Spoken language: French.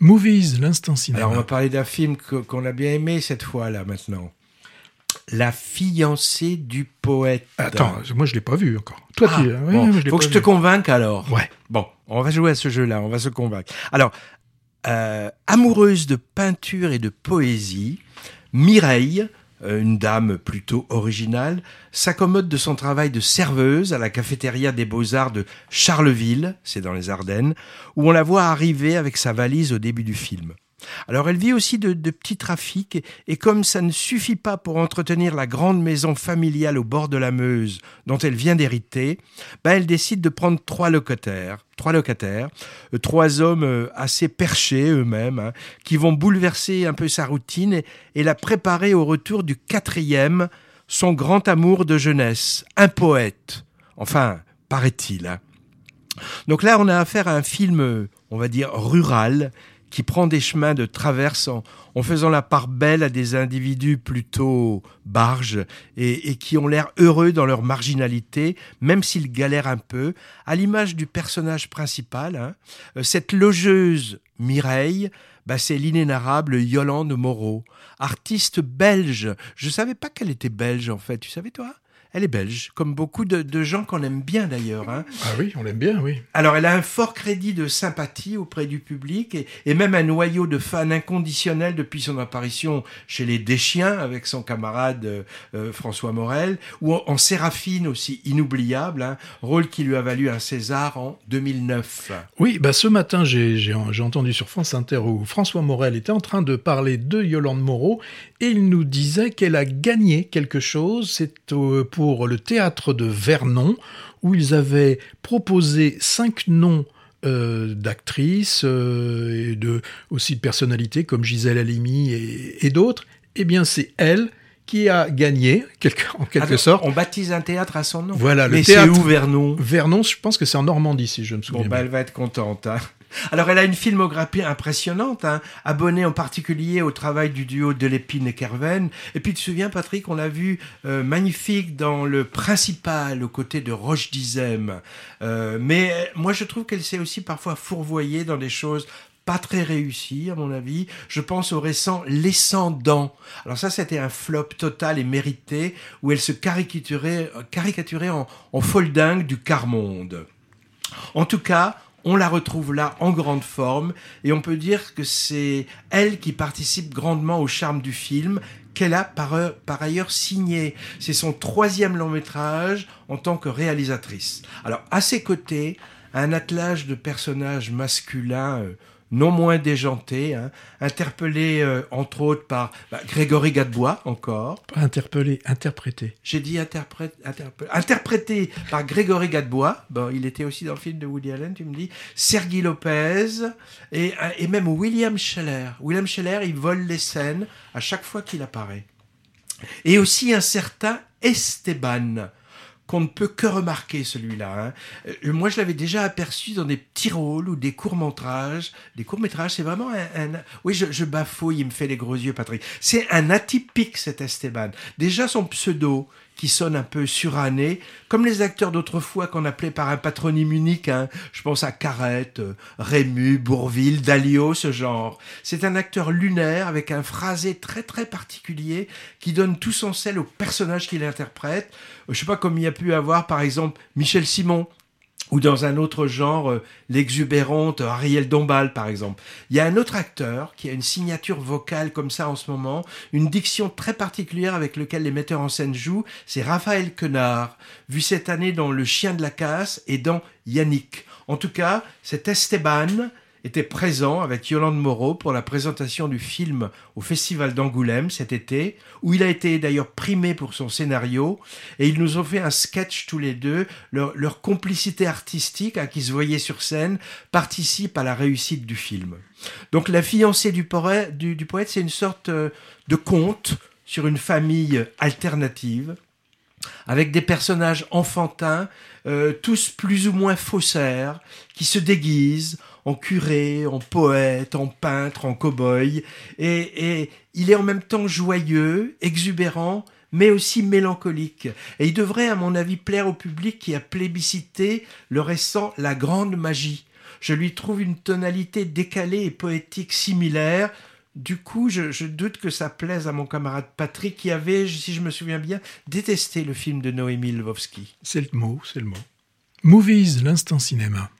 Movies, l'instant cinéma. Alors on va parler d'un film qu'on a bien aimé cette fois-là maintenant. La fiancée du poète. Attends, moi je l'ai pas vu encore. Toi, ah, tu... bon, faut que je te convainque alors. Ouais. Bon, on va jouer à ce jeu-là, on va se convaincre. Alors, euh, amoureuse de peinture et de poésie, Mireille, une dame plutôt originale, s'accommode de son travail de serveuse à la cafétéria des beaux-arts de Charleville, c'est dans les Ardennes, où on la voit arriver avec sa valise au début du film. Alors elle vit aussi de, petits trafics, et comme ça ne suffit pas pour entretenir la grande maison familiale au bord de la Meuse dont elle vient d'hériter, ben elle décide de prendre trois locataires, trois locataires, euh, trois hommes euh, assez perchés eux-mêmes, hein, qui vont bouleverser un peu sa routine et, la préparer au retour du quatrième, son grand amour de jeunesse, un poète. Enfin, paraît-il. Hein. Donc là, on a affaire à un film, on va dire, rural, qui prend des chemins de traverse en, faisant la part belle à des individus plutôt barges et, qui ont l'air heureux dans leur marginalité, même s'ils galèrent un peu, à l'image du personnage principal. Hein. Euh, cette logeuse Mireille, bah, c'est l'inénarrable Yolande Moreau, artiste belge. Je savais pas qu'elle était belge en fait, tu savais toi? Elle est belge, comme beaucoup de, gens qu'on aime bien d'ailleurs. Hein. Ah oui, on l'aime bien, oui. Alors elle a un fort crédit de sympathie auprès du public et, même un noyau de fans inconditionnels depuis son apparition chez les Deschiens avec son camarade euh, euh, François Morel, ou en, Séraphine aussi inoubliable, hein, rôle qui lui a valu un César en 2009. Oui, bah ce matin j'ai entendu sur France Inter où François Morel était en train de parler de Yolande Moreau et il nous disait qu'elle a gagné quelque chose. C'est pour pour le théâtre de Vernon, où ils avaient proposé cinq noms euh, d'actrices euh, et de aussi de personnalités comme Gisèle Halimi et, d'autres. Eh bien, c'est elle qui a gagné, en quelque sorte. On baptise un théâtre à son nom. Voilà, le Mais c'est où Vernon? Vernon, je pense que c'est en Normandie, si je me souviens. Bon, bah, elle va être contente. Hein. Alors, elle a une filmographie impressionnante, hein, abonnée en particulier au travail du duo de l'épine et Kerven. Et puis, tu te souviens, Patrick, on l'a vu euh, magnifique dans le principal, aux côtés de Roche Dizem. Euh, mais euh, moi, je trouve qu'elle s'est aussi parfois fourvoyée dans des choses pas très réussies, à mon avis. Je pense au récent L'Escendant. Alors ça, c'était un flop total et mérité, où elle se caricaturait, caricaturait en, en folle dingue du quart-monde. En tout cas, on la retrouve là en grande forme et on peut dire que c'est elle qui participe grandement au charme du film qu'elle a par, ailleurs signé. C'est son troisième long métrage en tant que réalisatrice. Alors à ses côtés, un attelage de personnages masculins euh, non moins déjanté, hein, interpellé euh, entre autres par bah, Grégory Gadebois encore. Pas interpellé, interprété. J'ai dit interprète, interprété par Grégory Gadebois. Bon, il était aussi dans le film de Woody Allen, tu me dis. Sergi Lopez et, et même William Scheller. William Scheller, il vole les scènes à chaque fois qu'il apparaît. Et aussi un certain Esteban qu'on ne peut que remarquer celui-là. Hein. Euh, moi, je l'avais déjà aperçu dans des petits rôles ou des courts-métrages. Des courts-métrages, c'est vraiment un... Oui, je, je, bafouille, il me fait les gros yeux, Patrick. C'est un atypique, cet Esteban. Déjà, son pseudo, qui sonne un peu suranné, comme les acteurs d'autrefois qu'on appelait par un patronyme unique. Hein. Je pense à Carrette, Rému, Bourville, Dalio, ce genre. C'est un acteur lunaire avec un phrasé très très particulier qui donne tout son sel au personnage qu'il interprète. Je sais pas comme il y a pu avoir par exemple Michel Simon ou dans un autre genre, euh, l'exubérante Ariel Dombal, par exemple. Il y a un autre acteur qui a une signature vocale comme ça en ce moment, une diction très particulière avec laquelle les metteurs en scène jouent, c'est Raphaël Quenard, vu cette année dans Le Chien de la Casse et dans Yannick. En tout cas, cet Esteban, était présent avec Yolande Moreau pour la présentation du film au Festival d'Angoulême cet été, où il a été d'ailleurs primé pour son scénario, et ils nous ont fait un sketch tous les deux. Leur, complicité artistique, à qui se voyait sur scène, participe à la réussite du film. Donc La fiancée du, poète, du, poète c'est une sorte euh, de conte sur une famille alternative, avec des personnages enfantins, euh, tous plus ou moins faussaires, qui se déguisent en curé, en poète, en peintre, en cow-boy. Et, il est en même temps joyeux, exubérant, mais aussi mélancolique. Et il devrait, à mon avis, plaire au public qui a plébiscité le récent La Grande Magie. je lui trouve une tonalité décalée et poétique similaire. Du coup, je, je, doute que ça plaise à mon camarade Patrick qui avait, si je me souviens bien, détesté le film de Noémie Lvovsky. C'est le mot, c'est le mot. Movies, l'instant cinéma.